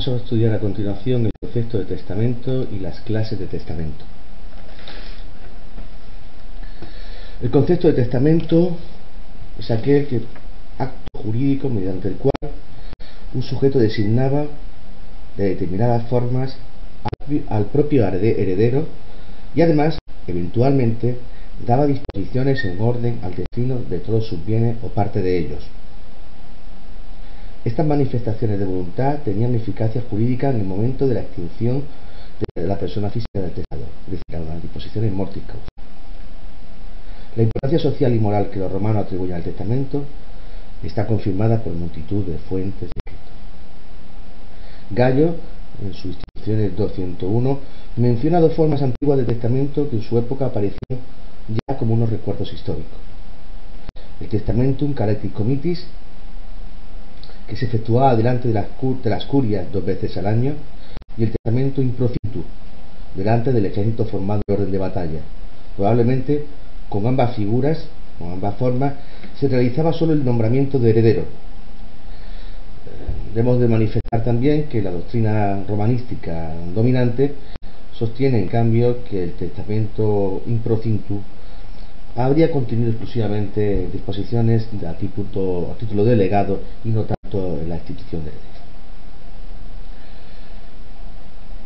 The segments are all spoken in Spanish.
Vamos a estudiar a continuación el concepto de testamento y las clases de testamento. El concepto de testamento es aquel que, acto jurídico mediante el cual un sujeto designaba de determinadas formas al propio heredero y además, eventualmente, daba disposiciones en orden al destino de todos sus bienes o parte de ellos. Estas manifestaciones de voluntad tenían eficacia jurídica en el momento de la extinción de la persona física del testador, es decir, las disposiciones mortis La importancia social y moral que los romanos atribuyen al testamento está confirmada por multitud de fuentes escritas. Gallo, en sus instituciones 201, menciona dos formas antiguas de testamento que en su época aparecían ya como unos recuerdos históricos. El testamentum caretis comitis que se efectuaba delante de las, de las curias dos veces al año, y el testamento improfitu, delante del ejército formado en orden de batalla. Probablemente con ambas figuras, con ambas formas, se realizaba solo el nombramiento de heredero. Debemos de manifestar también que la doctrina romanística dominante sostiene en cambio que el testamento improcintu habría contenido exclusivamente disposiciones a título, a título delegado y no la institución.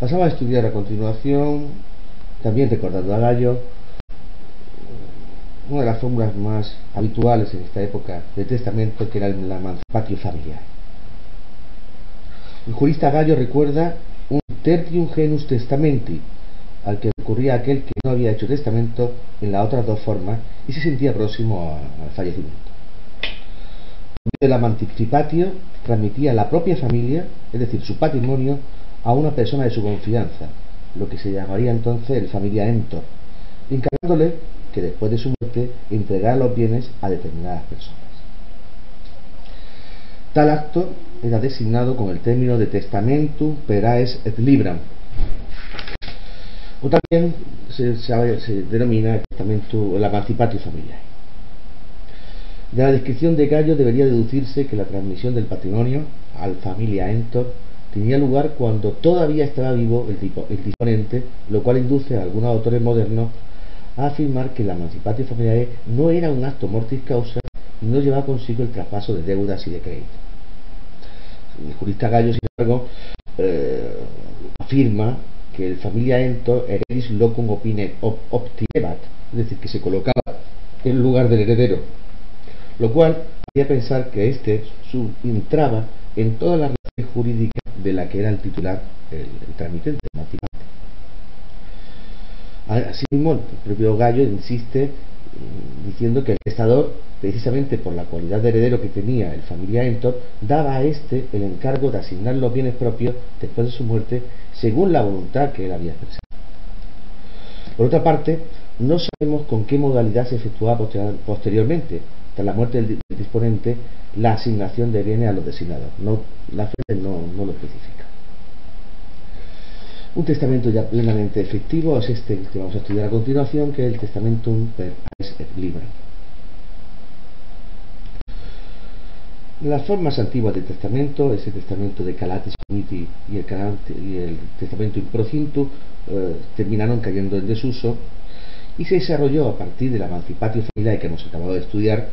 Pasamos a estudiar a continuación, también recordando a Gallo, una de las fórmulas más habituales en esta época de testamento, que era la emancipatio familiar. El jurista Gallo recuerda un tertium genus testamenti, al que ocurría aquel que no había hecho testamento en las otras dos formas y se sentía próximo al fallecimiento. De la manticipatio transmitía la propia familia, es decir, su patrimonio, a una persona de su confianza, lo que se llamaría entonces el familia entor, encargándole que después de su muerte entregara los bienes a determinadas personas. Tal acto era designado con el término de testamentum peraes et libram, o también se, denomina el testamento, la emancipatio familiar. De la descripción de Gallo debería deducirse que la transmisión del patrimonio al familia Entor tenía lugar cuando todavía estaba vivo el, tipo, el disponente, lo cual induce a algunos autores modernos a afirmar que la emancipatio familiar no era un acto mortis causa y no llevaba consigo el traspaso de deudas y de crédito. El jurista Gallo, sin embargo, eh, afirma que el familia Ento heredis locum opine optinebat, es decir, que se colocaba en lugar del heredero, lo cual hacía pensar que éste entraba en todas las relaciones jurídicas de la que era el titular, el, tramitente, el Asimismo, el propio Gallo insiste mm, diciendo que el testador, precisamente por la cualidad de heredero que tenía el familia Entor, daba a éste el encargo de asignar los bienes propios después de su muerte según la voluntad que él había expresado. Por otra parte, no sabemos con qué modalidad se efectuaba posteriormente, tras la muerte del disponente, la asignación de bienes a los designados. No, la fe no, lo especifica. Un testamento ya plenamente efectivo es este que vamos a estudiar a continuación, que es el Testamentum per res et libra. Las formas antiguas del testamento, ese testamento de Calates Uniti y el, testamento Improcinto, eh, terminaron cayendo en desuso y se desarrolló a partir de la emancipatio familiar que hemos acabado de estudiar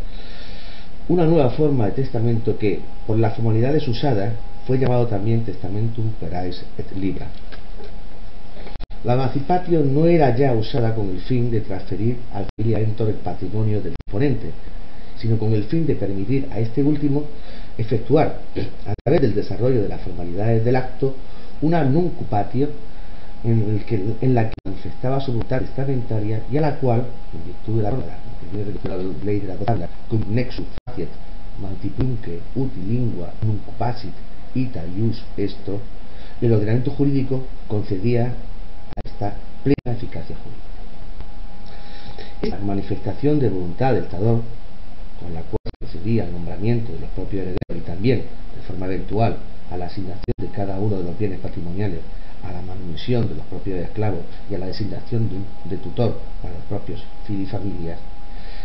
una nueva forma de testamento que, por las formalidades usadas, fue llamado también testamentum perais et libra. La emancipatio no era ya usada con el fin de transferir al filiaentor el patrimonio del disponente, sino con el fin de permitir a este último efectuar, a través del desarrollo de las formalidades del acto, una nuncupatio en, en la que manifestaba su voluntad testamentaria y a la cual, en virtud de la norma, la ley de la tabla, cum nexus faciet multiplunque uti lingua nuncupasit ita ius esto, el ordenamiento jurídico concedía a esta plena eficacia jurídica. Esta manifestación de voluntad del Estador con la cual procedía al nombramiento de los propios herederos y también, de forma eventual, a la asignación de cada uno de los bienes patrimoniales, a la manumisión de los propios esclavos y a la designación de, tutor para los propios familias,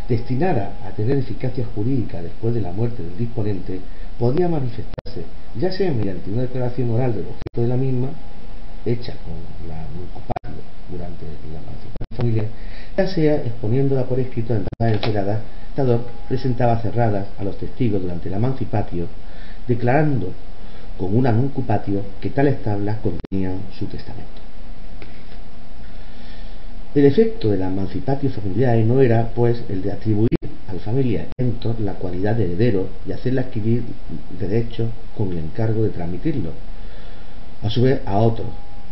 destinada a tener eficacia jurídica después de la muerte del disponente, podía manifestarse, ya sea mediante una declaración oral del objeto de la misma, hecha con la nuncupario durante la emancipación familiar, ya sea exponiéndola por escrito en tablas enceradas, el presentaba cerradas a los testigos durante la emancipatio, declarando con una nuncupatio que tales tablas contenían su testamento. El efecto de la emancipatio familiar no era, pues, el de atribuir al familiarentor la cualidad de heredero y hacerle adquirir derechos con el encargo de transmitirlo, a su vez a otros,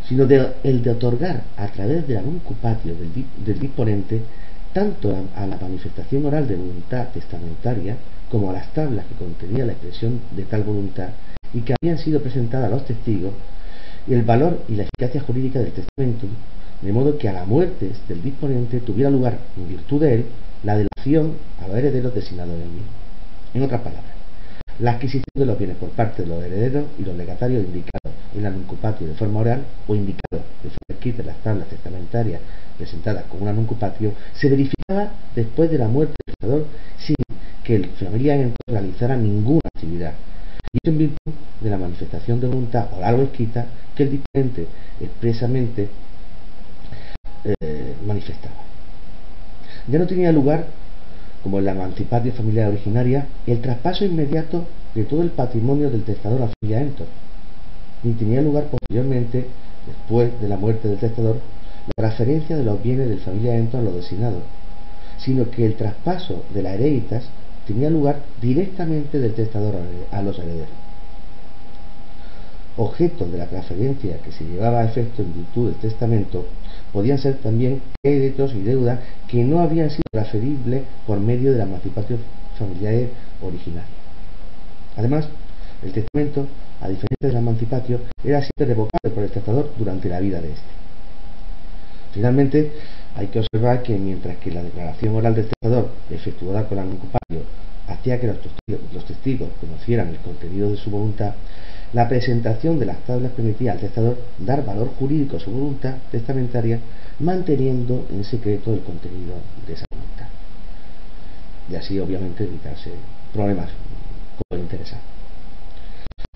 sino el de otorgar a través de la nuncupatio del, disponente tanto a, la manifestación oral de voluntad testamentaria como a las tablas que contenía la expresión de tal voluntad y que habían sido presentadas a los testigos y el valor y la eficacia jurídica del testamento de modo que a la muerte del disponente tuviera lugar, en virtud de él, la delación a los herederos designados en el mismo. En otras palabras, la adquisición de los bienes por parte de los herederos y los legatarios indicados en la nuncupatio de forma oral o indicados de forma escrita en las tablas testamentarias presentadas con una nuncupatio se verificaba después de la muerte del testador sin que el familiar realizara ninguna actividad y en virtud de la manifestación de voluntad oral o escrita que el disponente expresamente eh, manifestaba. Ya no tenía lugar, como en la emancipatio familiar originaria, el traspaso inmediato de todo el patrimonio del testador a familia Entor, ni tenía lugar posteriormente, después de la muerte del testador, la transferencia de los bienes del familia Entor a los designados, sino que el traspaso de las hereditas tenía lugar directamente del testador a los herederos. Objeto de la transferencia que se llevaba a efecto en virtud del testamento podían ser también créditos y deudas que no habían sido transferibles por medio de la familiar originaria. Además, el testamento, a diferencia de la emancipación, era siempre revocable por el testador durante la vida de éste. Finalmente, hay que observar que mientras que la declaración oral del testador, efectuada con la nuncupatio, hacía que los testigos conocieran el contenido de su voluntad, la presentación de las tablas permitía al testador dar valor jurídico a su voluntad testamentaria, manteniendo en secreto el contenido de esa voluntad. Y así, obviamente, evitarse problemas como interesar.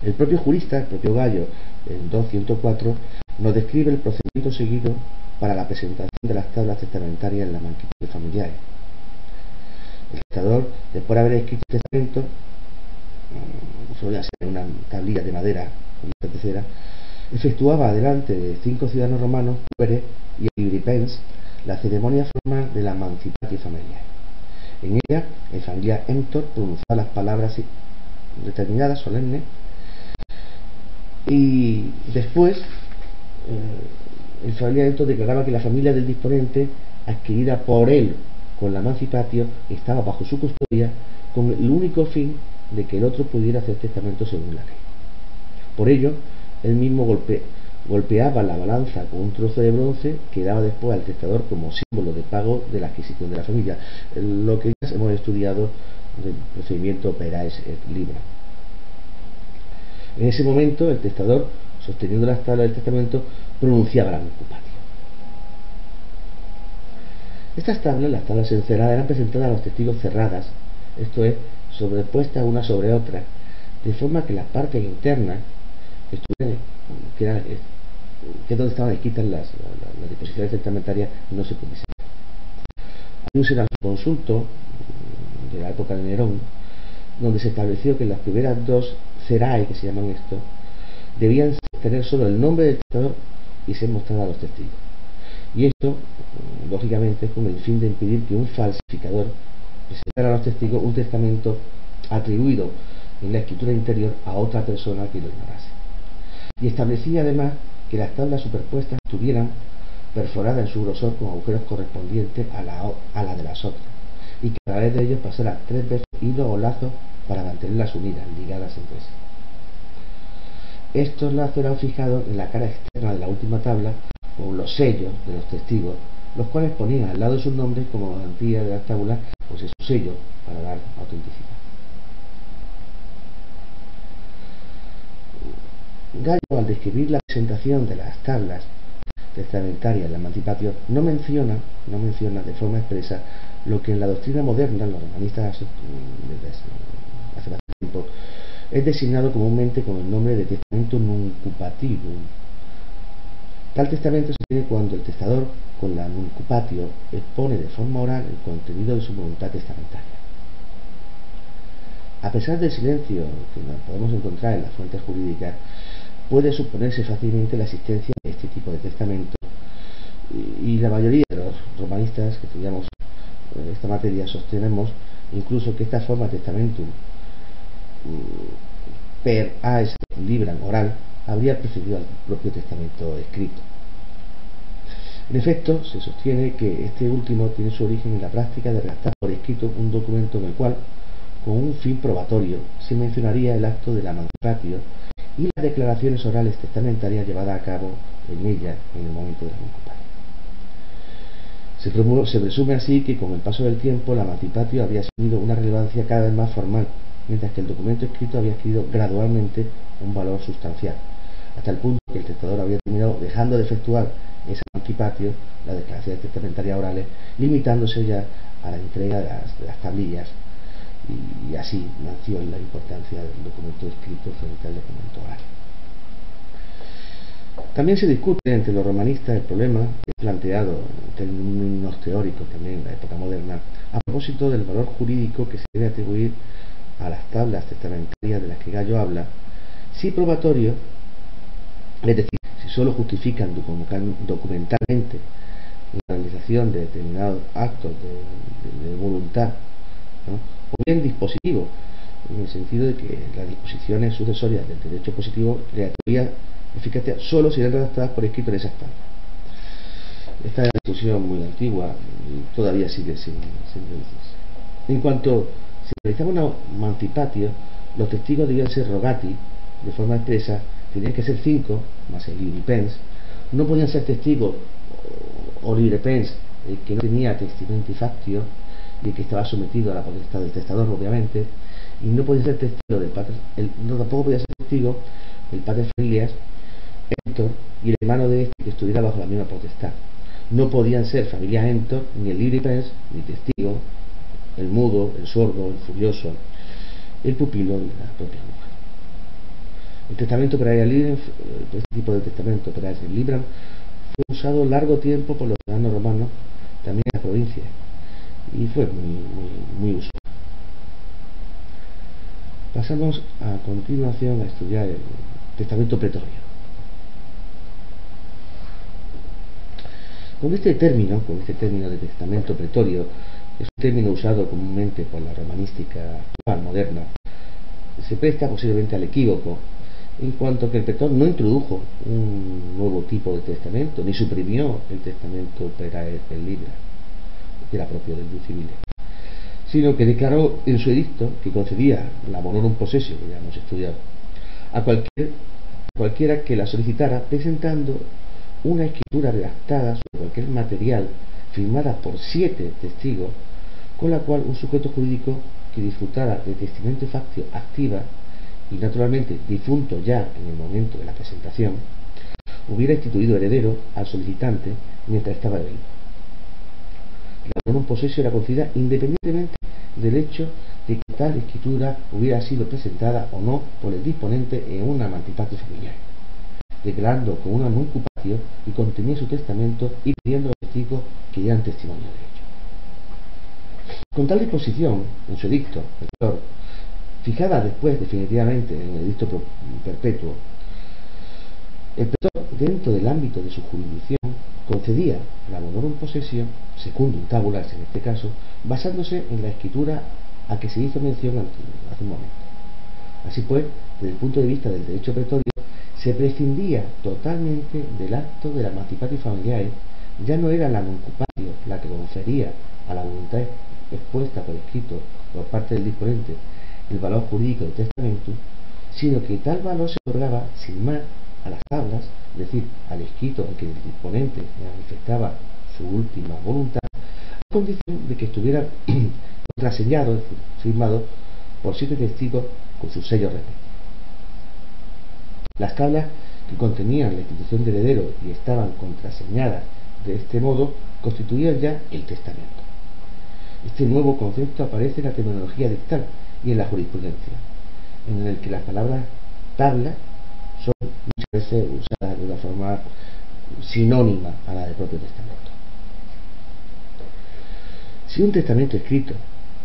El propio jurista, el propio Gallo, en 204, nos describe el procedimiento seguido para la presentación de las tablas testamentarias en la de familiares. El testador, después de haber escrito el testamento, solía ser una tablilla de madera, tercera, efectuaba delante de cinco ciudadanos romanos, Pérez y Euripens, la ceremonia formal de la emancipación familiar. En ella, el familiar Entor pronunciaba las palabras determinadas, solemnes, y después eh, el familiar Entor declaraba que la familia del disponente, adquirida por él con la emancipatio, estaba bajo su custodia con el único fin de que el otro pudiera hacer testamento según la ley. Por ello, él mismo golpeaba la balanza con un trozo de bronce que daba después al testador como símbolo de pago de la adquisición de la familia, lo que ya hemos estudiado del procedimiento Perais et Libra. En ese momento, el testador, sosteniendo las tablas del testamento, pronunciaba la ocupación. Estas tablas, las tablas enceradas, eran presentadas a los testigos cerradas, esto es, sobrepuestas una sobre otra, de forma que las partes internas que, es donde estaban escritas las, disposiciones testamentarias, no se pudiesen. Hay un consulto de la época de Nerón, donde se estableció que las primeras dos cerae, que se llaman esto, debían tener solo el nombre del testador y ser mostradas a los testigos. Y esto, lógicamente, con el fin de impedir que un falsificador presentar a los testigos un testamento atribuido en la escritura interior a otra persona que lo ignorase. Y establecía además que las tablas superpuestas estuvieran perforadas en su grosor con agujeros correspondientes a la, a la de las otras, y que a través de ellos pasara tres veces hilo o lazos para mantenerlas unidas, ligadas entre sí. Estos lazos eran fijados en la cara externa de la última tabla con los sellos de los testigos, los cuales ponían al lado de sus nombres como garantía de las tablas para dar autenticidad. Gallo, al describir la presentación de las tablas testamentarias de emancipación, no menciona, no menciona de forma expresa lo que en la doctrina moderna, los romanistas desde hace bastante tiempo, es designado comúnmente con el nombre de testamento nuncupativum. Tal testamento se tiene cuando el testador, con la nuncupatio, expone de forma oral el contenido de su voluntad testamentaria. A pesar del silencio que podemos encontrar en las fuentes jurídicas, puede suponerse fácilmente la existencia de este tipo de testamento y la mayoría de los romanistas que estudiamos eh, esta materia sostenemos incluso que esta forma de testamento mm, per aes libram oral habría precedido al propio testamento escrito. En efecto, se sostiene que este último tiene su origen en la práctica de redactar por escrito un documento en el cual, con un fin probatorio, se mencionaría el acto de la emancipatio y las declaraciones orales testamentarias llevadas a cabo en ella en el momento de la se, se, presume así que con el paso del tiempo la emancipatio había asumido una relevancia cada vez más formal, mientras que el documento escrito había adquirido gradualmente un valor sustancial, hasta el punto que el testador había terminado dejando de efectuar esa emancipatio, las declaraciones testamentarias orales, limitándose ya a la entrega de las, tablillas y, así nació la importancia del documento escrito frente al documento oral. También se discute entre los romanistas el problema que es planteado en términos teóricos también en la época moderna a propósito del valor jurídico que se debe atribuir a las tablas testamentarias de las que Gallo habla, si probatorio, es decir, solo justifican documentalmente la realización de determinados actos de, voluntad, o bien dispositivo, en el sentido de que las disposiciones sucesorias del derecho positivo atribuía eficacia solo si eran redactadas por escrito en esa. Esta es una discusión muy antigua y todavía sigue sin, sin En cuanto se realizaba una mancipatio, los testigos debían ser rogati de forma expresa, tenían que ser cinco, el libripens, no podían ser testigos o librepens el que no tenía testamento factio y que estaba sometido a la potestad del testador, obviamente, y no podía ser testigo del padre, no tampoco podía ser testigo el padre familias Héctor y el hermano de este que estuviera bajo la misma potestad. No podían ser familia Héctor, ni el libripens, ni testigo, el mudo, el sordo, el furioso, el pupilo y la propia mujer. El testamento para libre, este tipo de testamento para el Libram, fue usado largo tiempo por los ciudadanos romanos, también en la provincia, y fue muy, muy, muy usual. Pasamos a continuación a estudiar el testamento pretorio. Con este término, con este término de testamento pretorio, es un término usado comúnmente por la romanística actual, moderna, se presta posiblemente al equívoco, en cuanto que el pretor no introdujo un nuevo tipo de testamento, ni suprimió el testamento per el libra, que era propio del sino que declaró en su edicto que concedía la bonorum possessio, que ya hemos estudiado, a cualquier, cualquiera que la solicitara, presentando una escritura redactada sobre cualquier material firmada por siete testigos, con la cual un sujeto jurídico que disfrutara de testamento factio activa y naturalmente difunto ya en el momento de la presentación, hubiera instituido heredero al solicitante mientras estaba vivo. La un posesio era concedida independientemente del hecho de que tal escritura hubiera sido presentada o no por el disponente en una mantipatio familiar declarando con una nuncupatio y contenía su testamento y pidiendo a los testigos que dieran testimonio de ello. Con tal disposición, en su edicto, el fijada después definitivamente en el edicto perpetuo, el pretor, dentro del ámbito de su jurisdicción, concedía la bonorum possession, secundum tabulas en este caso, basándose en la escritura a que se hizo mención hace un momento. Así pues, desde el punto de vista del derecho pretorio, se prescindía totalmente del acto de la emancipatio familiar, ya no era la nuncupatio la que confería a la voluntad expuesta por escrito por parte del disponente el valor jurídico del testamento, sino que tal valor se otorgaba sin más a las tablas, es decir, al escrito en que el disponente manifestaba su última voluntad, a condición de que estuviera contraseñado, es decir, firmado por siete testigos con sus sellos respectivos. Las tablas que contenían la institución de heredero y estaban contraseñadas de este modo constituían ya el testamento. Este nuevo concepto aparece en la terminología dictal y en la jurisprudencia. en el que las palabras tabla son muchas veces usadas de una forma sinónima a la del propio testamento. Si un testamento escrito,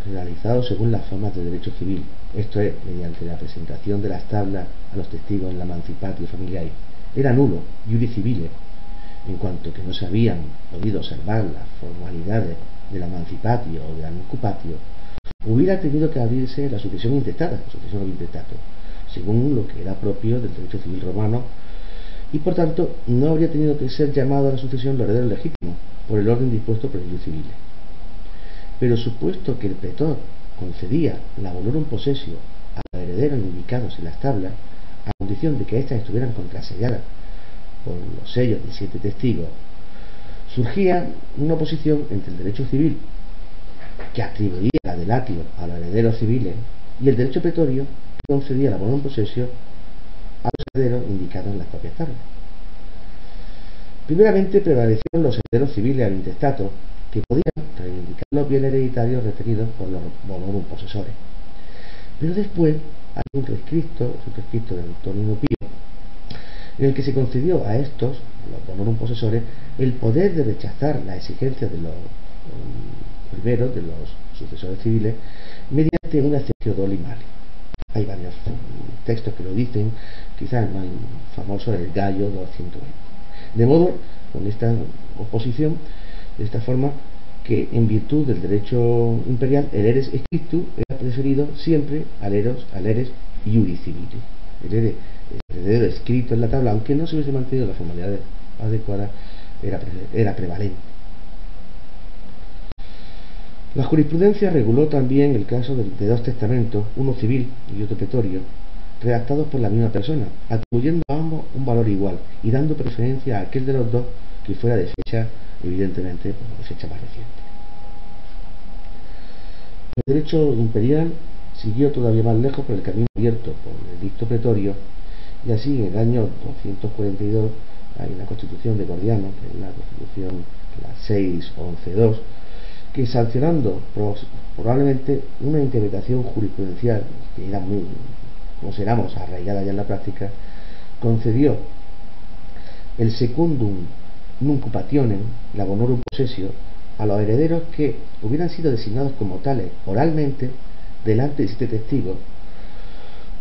realizado según las formas de derecho civil, esto es, mediante la presentación de las tablas a los testigos en la emancipatio familiar, era nulo, iuri civile, en cuanto que no se habían podido observar las formalidades de la emancipatio o de la hubiera tenido que abrirse la sucesión intestada, la sucesión intestato, según lo que era propio del derecho civil romano, y por tanto no habría tenido que ser llamado a la sucesión los herederos legítimos, por el orden dispuesto por el derecho civil. Pero supuesto que el pretor concedía la volorum possessio a los herederos indicados en las tablas, a condición de que éstas estuvieran contraselladas por los sellos de siete testigos, surgía una oposición entre el derecho civil, que atribuía la delatio a los herederos civiles, y el derecho pretorio, que concedía la volorum possessio a los herederos indicados en las propias tablas. Primeramente prevalecieron los herederos civiles al intestato, que podían reivindicar los bienes hereditarios retenidos por los bonorum posesores. Pero después hay un rescrito, un rescrito de Antonio Pío, en el que se concedió a estos, los bonorum posesores, el poder de rechazar las exigencias de los primeros, de los sucesores civiles, mediante una excepción doli mali. Hay varios textos que lo dicen, quizás el más famoso es Gallo 220. De modo, con esta oposición, de esta forma que en virtud del derecho imperial el eres escritu era preferido siempre al eros, al eres iuri civili. El heredero escrito en la tabla, aunque no se hubiese mantenido la formalidad adecuada, era, era prevalente. La jurisprudencia reguló también el caso de, dos testamentos, uno civil y otro pretorio, redactados por la misma persona, atribuyendo a ambos un valor igual y dando preferencia a aquel de los dos que fuera de fecha evidentemente de fecha más reciente. El derecho imperial siguió todavía más lejos por el camino abierto por el dicto pretorio y así en el año 242 hay una constitución de Gordiano, que es la constitución la 6.11.2, que sancionando probablemente una interpretación jurisprudencial que era muy, consideramos, arraigada ya en la práctica, concedió el secundum nuncupationem, la bonorum possessio, a los herederos que hubieran sido designados como tales oralmente delante de siete testigos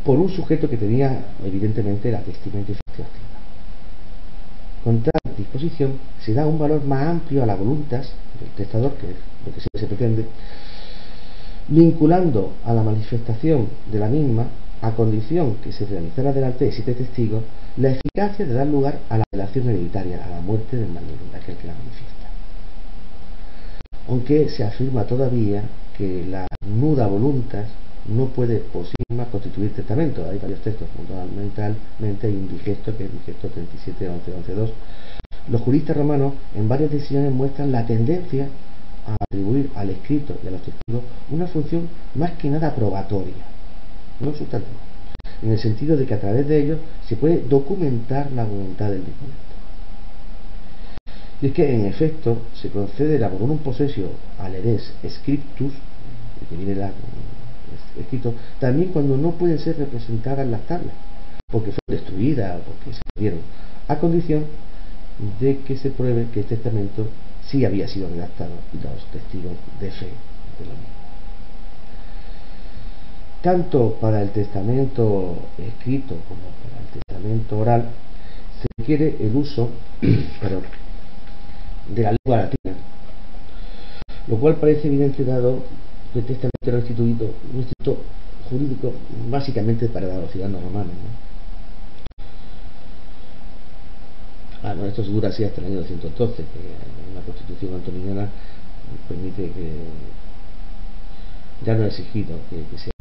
por un sujeto que tenía evidentemente la vestimenta y Con tal disposición se da un valor más amplio a la voluntad del testador, que es lo que siempre se pretende, vinculando a la manifestación de la misma a condición que se realizara delante de siete testigos la eficacia de dar lugar a la relación hereditaria, a la muerte del mayor de aquel que la manifiesta. Aunque se afirma todavía que la nuda voluntas no puede por constituir testamento. Hay varios textos, fundamentalmente hay un digesto que es digesto 37 11 2 Los juristas romanos en varias decisiones muestran la tendencia a atribuir al escrito y a los testigos una función más que nada probatoria, no sustantiva en el sentido de que a través de ellos se puede documentar la voluntad del disponente. Y es que en efecto se concede la un possessio al heres scriptus, que viene la, escrito, también cuando no pueden ser representadas las tablas, porque fueron destruidas o porque se perdieron, a condición de que se pruebe que el testamento sí había sido redactado y los testigos de fe de lo mismo. Tanto para el testamento escrito como para el testamento oral se requiere el uso de la lengua latina, lo cual parece evidente dado que el testamento era restituido, un instituto jurídico básicamente para los ciudadanos romanos. Ah, no, esto se así hasta el año 212, que una constitución antoniana permite que ya no ha exigido que, que sea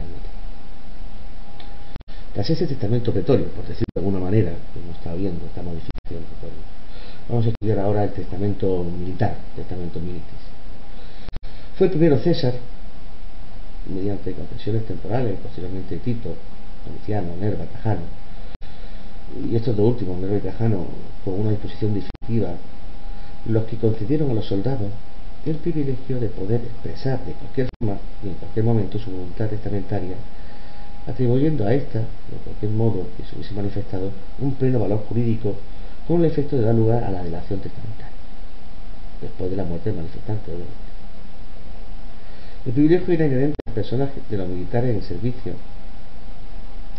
tras ese testamento pretorio, por decirlo de alguna manera, como está viendo esta modificación Vamos a estudiar ahora el testamento militar, testamento militis. Fue primero César, mediante confesiones temporales, posteriormente Tito, Domiciano, Nerva, Trajano, y estos dos últimos, Nerva y Trajano, con una disposición definitiva, los que concedieron a los soldados el privilegio de poder expresar de cualquier forma y en cualquier momento su voluntad testamentaria atribuyendo a esta, de cualquier modo que se hubiese manifestado, un pleno valor jurídico con el efecto de dar lugar a la delación testamentaria, después de la muerte del manifestante. El privilegio era inherente a las personas de los militares en servicio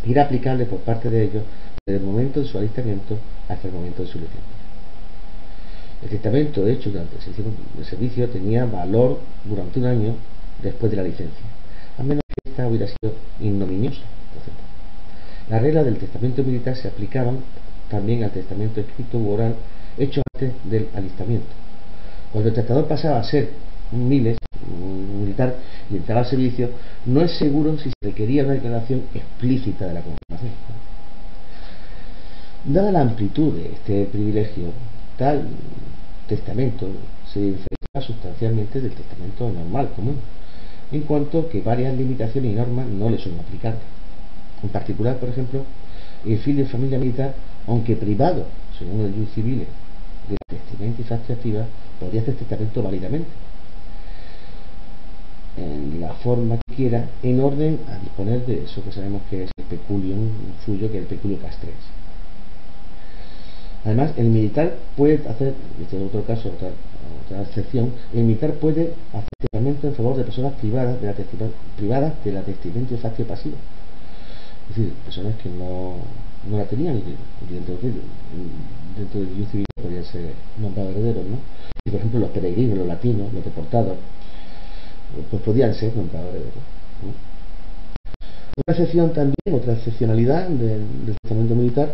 era aplicable por parte de ellos desde el momento de su alistamiento hasta el momento de su licencia. El testamento hecho durante el servicio tenía valor durante un año después de la licencia, a menos que esta hubiera sido ignominiosa. Las reglas del testamento militar se aplicaban también al testamento escrito u oral hecho antes del alistamiento. Cuando el testador pasaba a ser un miles, un militar, y entraba al servicio, no es seguro si se requería una declaración explícita de la confirmación. Dada la amplitud de este privilegio, tal testamento se diferencia sustancialmente del testamento normal común, en cuanto que varias limitaciones y normas no le son aplicables. En particular, por ejemplo, el fin de familia militar, aunque privado, según el juicio civil, de testamento y activa, podría hacer testamento válidamente, en la forma que quiera, en orden a disponer de eso que sabemos que es el peculium suyo, que es el peculio castres. Además, el militar puede hacer, este es otro caso, otra, excepción, el militar puede hacer testamento en favor de personas privadas de la, privadas de la testamento de facto pasivo. Es decir, personas que no, no la tenían y dentro, dentro del juicio civil podrían ser nombrados herederos, ¿no? Y por ejemplo los peregrinos, los latinos, los deportados, pues podían ser nombrados herederos. Otra excepción también, otra excepcionalidad del testamento militar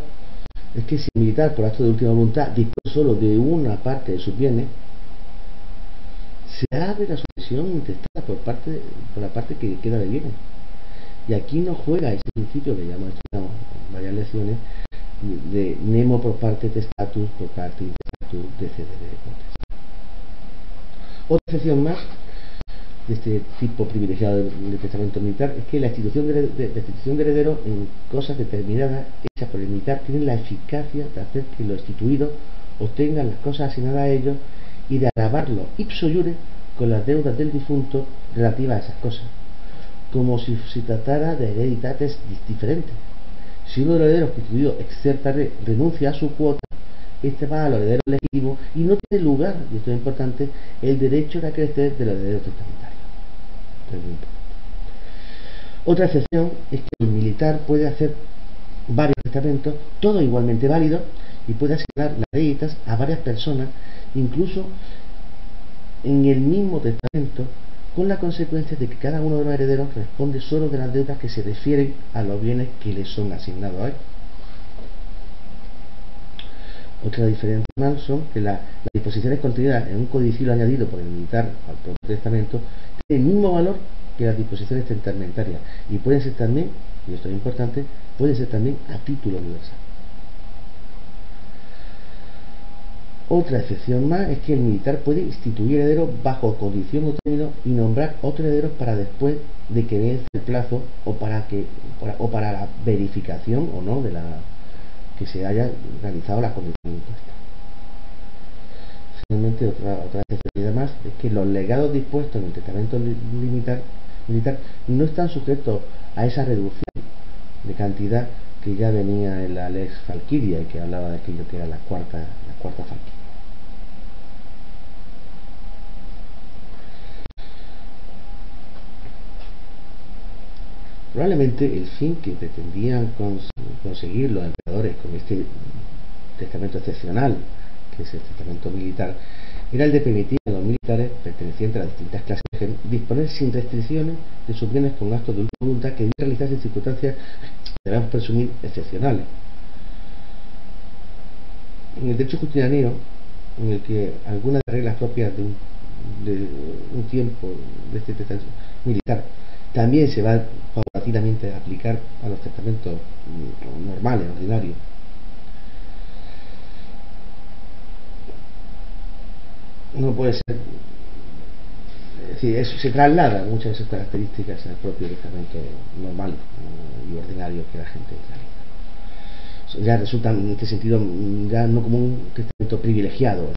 es que si el militar, por acto de última voluntad, dispone solo de una parte de sus bienes, se abre la sucesión intestada por, parte, por la parte que queda de bienes. Y aquí no juega ese principio que ya hemos estudiado en varias lecciones de Nemo por parte de estatus, por parte de intestatus, de CDD. Otra excepción más de este tipo privilegiado de, testamento militar es que la institución de, institución de heredero en cosas determinadas hechas por el militar tiene la eficacia de hacer que los instituidos obtengan las cosas asignadas a ellos y de agravarlo ipso iure con las deudas del difunto relativas a esas cosas, como si se tratara de hereditates diferentes. Si uno de los herederos constituidos exerta renuncia a su cuota, este va al heredero legítimo y no tiene lugar, y esto es importante, el derecho a crecer Otra excepción es que el militar puede hacer varios testamentos, todos igualmente válidos, y puede asignar las deudas a varias personas, incluso en el mismo testamento, con la consecuencia de que cada uno de los herederos responde solo de las deudas que se refieren a los bienes que le son asignados a él. Otra diferencia más son que las disposiciones contenidas en un codicilo añadido por el militar al propio testamento el mismo valor que las disposiciones testamentarias y pueden ser también, y esto es importante, pueden ser también a título universal. Otra excepción más es que el militar puede instituir herederos bajo condición o término y nombrar otros herederos para después de que vence el plazo o para que o para la verificación o no de la que se haya realizado la condición impuesta. Finalmente, otra, otra especialidad más es que los legados dispuestos en el testamento militar, militar no están sujetos a esa reducción de cantidad que ya venía en la Lex Falquiria, que hablaba de aquello que era la cuarta, la cuarta Falquiria. Probablemente el fin que pretendían conseguir los emperadores con este testamento excepcional que es el testamento militar, era el de permitir a los militares pertenecientes a las distintas clases de disponer sin restricciones de sus bienes con actos de voluntad que deben realizarse en circunstancias, debemos presumir, excepcionales. En el derecho justiniano, en el que algunas reglas propias de un, de un tiempo de este testamento militar también se va paulatinamente a aplicar a los testamentos normales, ordinarios, no puede ser es decir, eso se traslada muchas de esas características al propio testamento normal y ordinario que la gente realiza. Ya resulta en este sentido ya no como un testamento privilegiado.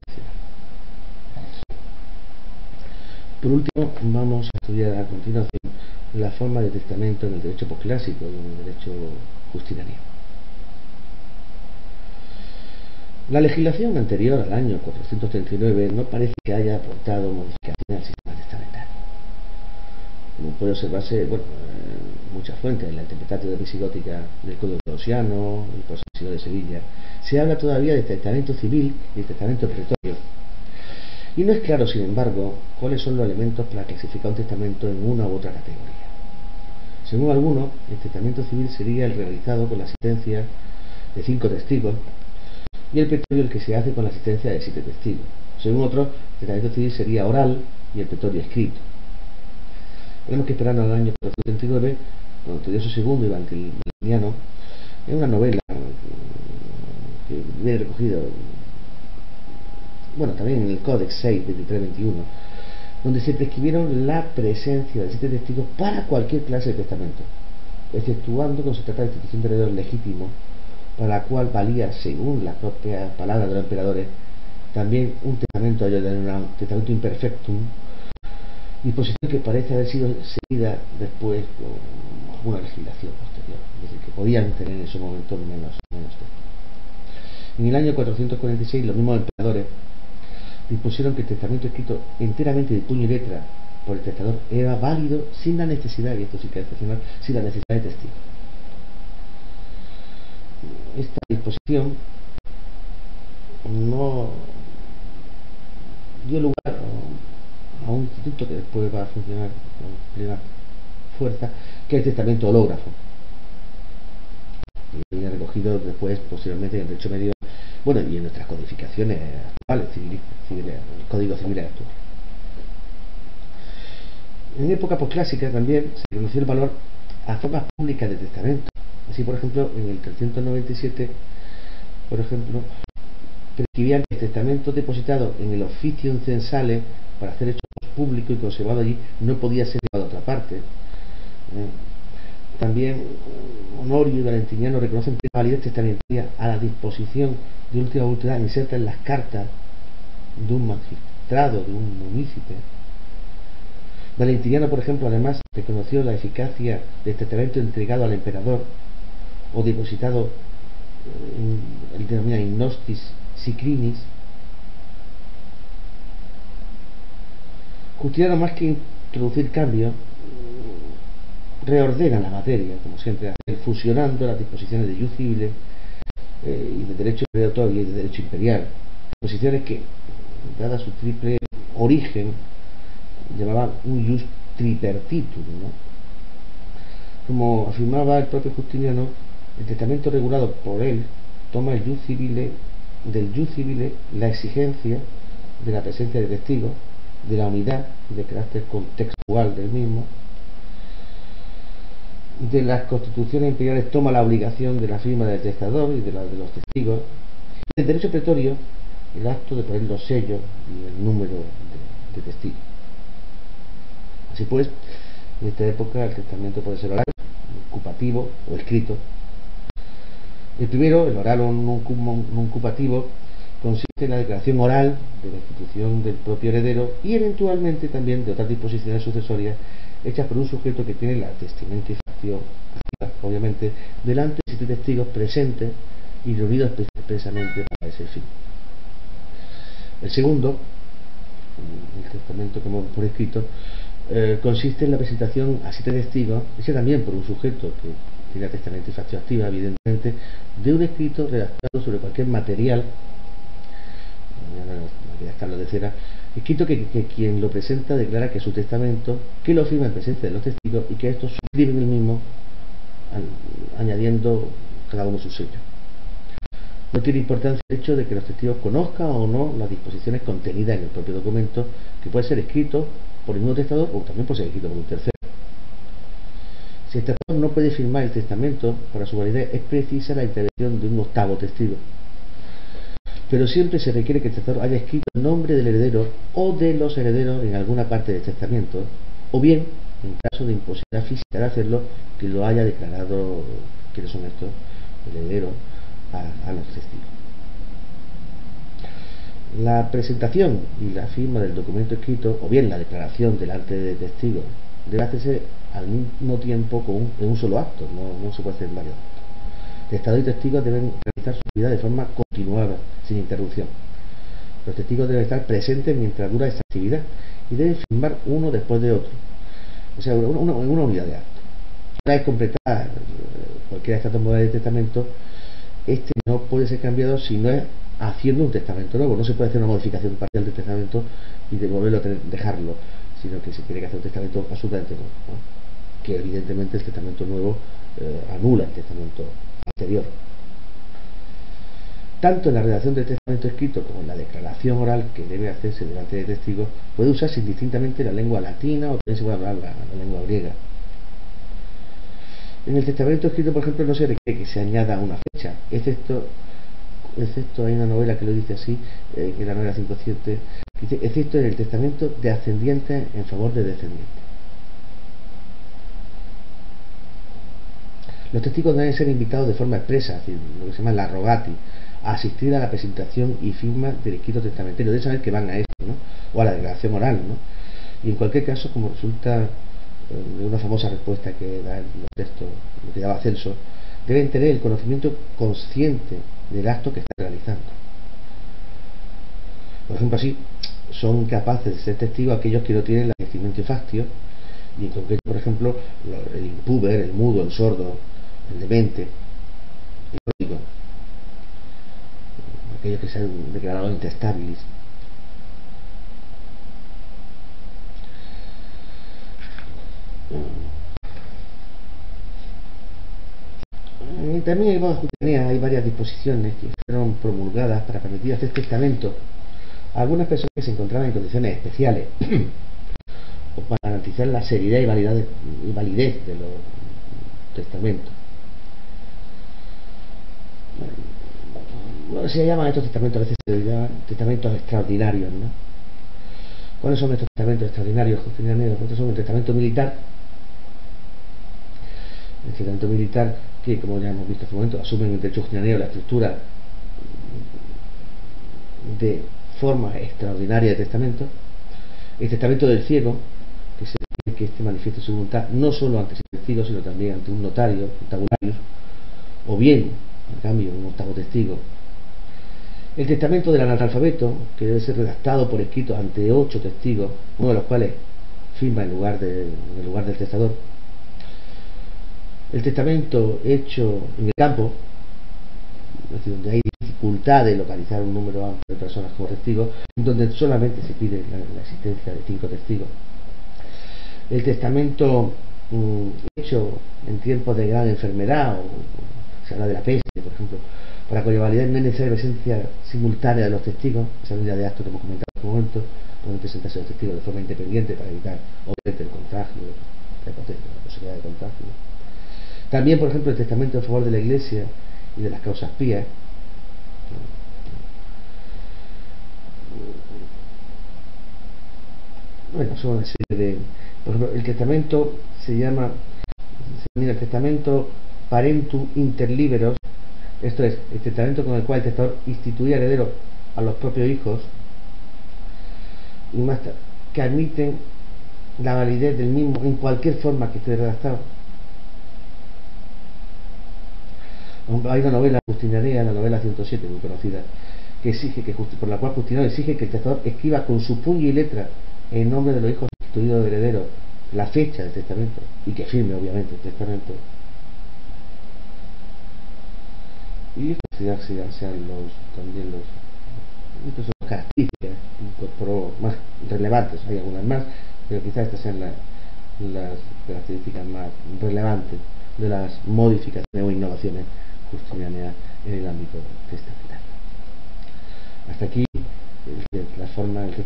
Por último, vamos a estudiar a continuación la forma de testamento en el derecho posclásico y en el derecho justiniano. La legislación anterior al año 439 no parece que haya aportado modificaciones al sistema testamentario. Como puede observarse, bueno, eh, muchas fuentes, en la interpretación de visigótica del Código Teodosiano, el proceso de Sevilla, se habla todavía de testamento civil y de testamento pretorio. Y no es claro, sin embargo, cuáles son los elementos para clasificar un testamento en una u otra categoría. Según algunos, el testamento civil sería el realizado con la asistencia de cinco testigos y el pretorio el que se hace con la asistencia de siete testigos. Según otros, el testamento civil sería oral y el pretorio escrito. Tenemos que esperar al año 439, cuando Teodosio II Evangeliano, es una novela que viene recogido, bueno, también en el Códex 6 de 2321, donde se prescribieron la presencia de siete testigos para cualquier clase de testamento, exceptuando cuando se trata de institución de herederos legítimos para la cual valía, según las propias palabras de los emperadores, también un testamento, un testamento imperfectum, disposición que parece haber sido seguida después con alguna legislación posterior, es decir, que podían tener en ese momento menos, menos En el año 446, los mismos emperadores dispusieron que el testamento escrito enteramente de puño y letra por el testador era válido sin la necesidad, y esto sí que es sin la necesidad de testigo esta disposición no dio lugar a un instituto que después va a funcionar con plena fuerza, que es el testamento hológrafo. Y recogido después, posteriormente, en derecho medio, bueno, y en nuestras codificaciones actuales, civiles, el Código Civil. En época posclásica también se conoció el valor a formas públicas de testamento Así, por ejemplo, en el 397, por ejemplo, prescribían que el testamento depositado en el oficio censale para hacer hechos público y conservado allí no podía ser llevado a otra parte. Eh, también Honorio y Valentiniano reconocen la validez testamentaria a la disposición de última voluntad inserta en las cartas de un magistrado, de un municipio. Valentiniano, por ejemplo, además reconoció la eficacia del testamento entregado al emperador o depositado, eh, en, denomina Innostis Sicrinis, Justiniano más que introducir cambios, reordena la materia, como siempre fusionando las disposiciones de jus civile eh, y de derecho heredatorio y de derecho imperial. Posiciones que, dada su triple origen, llamaban un jus tripertitum. Como afirmaba el propio Justiniano, el testamento regulado por él toma el civile, del jus civile la exigencia de la presencia de testigos, de la unidad de carácter contextual del mismo, de las constituciones imperiales toma la obligación de la firma del testador y de la de los testigos, y del derecho pretorio el acto de poner los sellos y el número de, testigos. Así pues, en esta época el testamento puede ser oral, ocupativo o escrito, el primero, el oral non ocupativo, consiste en la declaración oral de la institución del propio heredero y eventualmente también de otras disposiciones sucesorias hechas por un sujeto que tiene la testamentización, obviamente, delante de siete testigos presentes y reunidos expresamente para ese fin. El segundo, el testamento como por escrito, eh, consiste en la presentación a siete testigos, hecha también por un sujeto que tiene la testamentización activa, evidentemente, de un escrito redactado sobre cualquier material, cera, escrito que, quien lo presenta declara que su testamento, que lo firma en presencia de los testigos y que estos suscriben el mismo, añadiendo cada uno su sello. No tiene importancia el hecho de que los testigos conozcan o no las disposiciones contenidas en el propio documento, que puede ser escrito por el mismo testador o también puede ser escrito por un tercero. Si el testador no puede firmar el testamento para su validez, es precisa la intervención de un octavo testigo. Pero siempre se requiere que el testador haya escrito el nombre del heredero o de los herederos en alguna parte del testamento, o bien, en caso de imposibilidad física de hacerlo, que lo haya declarado quiénes son estos, el heredero, a, los testigos. La presentación y la firma del documento escrito, o bien la declaración delante de testigos debe hacerse al mismo tiempo con en un solo acto, no, no se puede hacer en varios actos. Testador y testigos deben realizar su vida de forma continuada, sin interrupción. Los testigos deben estar presentes mientras dura esta actividad y deben firmar uno después de otro. O sea, una, una unidad de acto. Una vez completada cualquiera de estas dos modalidades de testamento, este no puede ser cambiado si no es haciendo un testamento nuevo. No se puede hacer una modificación parcial del testamento y devolverlo dejarlo, sino que se tiene que hacer un testamento absolutamente nuevo. Que evidentemente el testamento nuevo eh, anula el testamento anterior. Tanto en la redacción del testamento escrito como en la declaración oral que debe hacerse delante de testigos, puede usarse indistintamente la lengua latina o también se puede hablar la, lengua griega. En el testamento escrito, por ejemplo, no se requiere que se añada una fecha, excepto, excepto hay una novela que lo dice así, eh, que es la novela 57, dice, excepto en el testamento de ascendientes en favor de descendientes. Los testigos deben ser invitados de forma expresa, lo que se llama la rogati, a asistir a la presentación y firma del escrito testamentario. Deben saber que van a esto, ¿no? O a la declaración oral, ¿no? Y en cualquier caso, como resulta eh, de una famosa respuesta que da el texto, lo que daba Celso, deben tener el conocimiento consciente del acto que están realizando. Por ejemplo, así, son capaces de ser testigos aquellos que no tienen el conocimiento y factio, y en concreto, por ejemplo, el impuber, el mudo, el sordo, el demente, el pródigo, aquellos que se han declarado intestables. Y también hay varias disposiciones que fueron promulgadas para permitir hacer testamento a algunas personas que se encontraban en condiciones especiales o para garantizar la seriedad y validez de los testamentos. Bueno, se llaman estos testamentos a veces se llaman testamentos extraordinarios, ¿no? ¿Cuáles son estos testamentos extraordinarios, ¿Cuáles son el testamento militar? El testamento militar que, como ya hemos visto hace un momento, asumen en el derecho la estructura de forma extraordinaria de testamento. El testamento del ciego, que se que este manifieste su voluntad no solo ante el testigo, sino también ante un notario, un tabulario, o bien en cambio, un octavo testigo. El testamento del analfabeto, que debe ser redactado por escrito ante ocho testigos, uno de los cuales firma en lugar, lugar del testador. El testamento hecho en el campo, es decir, donde hay dificultad de localizar un número amplio de personas como testigos, donde solamente se pide la, existencia de cinco testigos. El testamento mm, hecho en tiempos de gran enfermedad o se de la peste, por ejemplo, para cuya validez no es necesaria presencia simultánea de los testigos, esa unidad de actos que hemos comentado en un momento, pueden presentarse los testigos de forma independiente para evitar, obviamente, el contagio, la posibilidad de contagio. También, por ejemplo, el testamento en favor de la Iglesia y de las causas pías. Bueno, son una serie de. Por ejemplo, el testamento se llama. Se mira el testamento parentum interliberos, esto es, el testamento con el cual el testador instituía heredero a los propios hijos, y más que admiten la validez del mismo en cualquier forma que esté redactado. Hay una novela Justinianea, la novela 107, muy conocida, que exige que por la cual Justiniano exige que el testador escriba con su puño y letra en nombre de los hijos instituidos de heredero la fecha del testamento y que firme obviamente el testamento y considerarse los, también los, estas son características incorporó más relevantes, hay algunas más, pero quizás estas sean las características más relevantes de las modificaciones o innovaciones justinianas en el ámbito testamentario. Hasta aquí la forma en que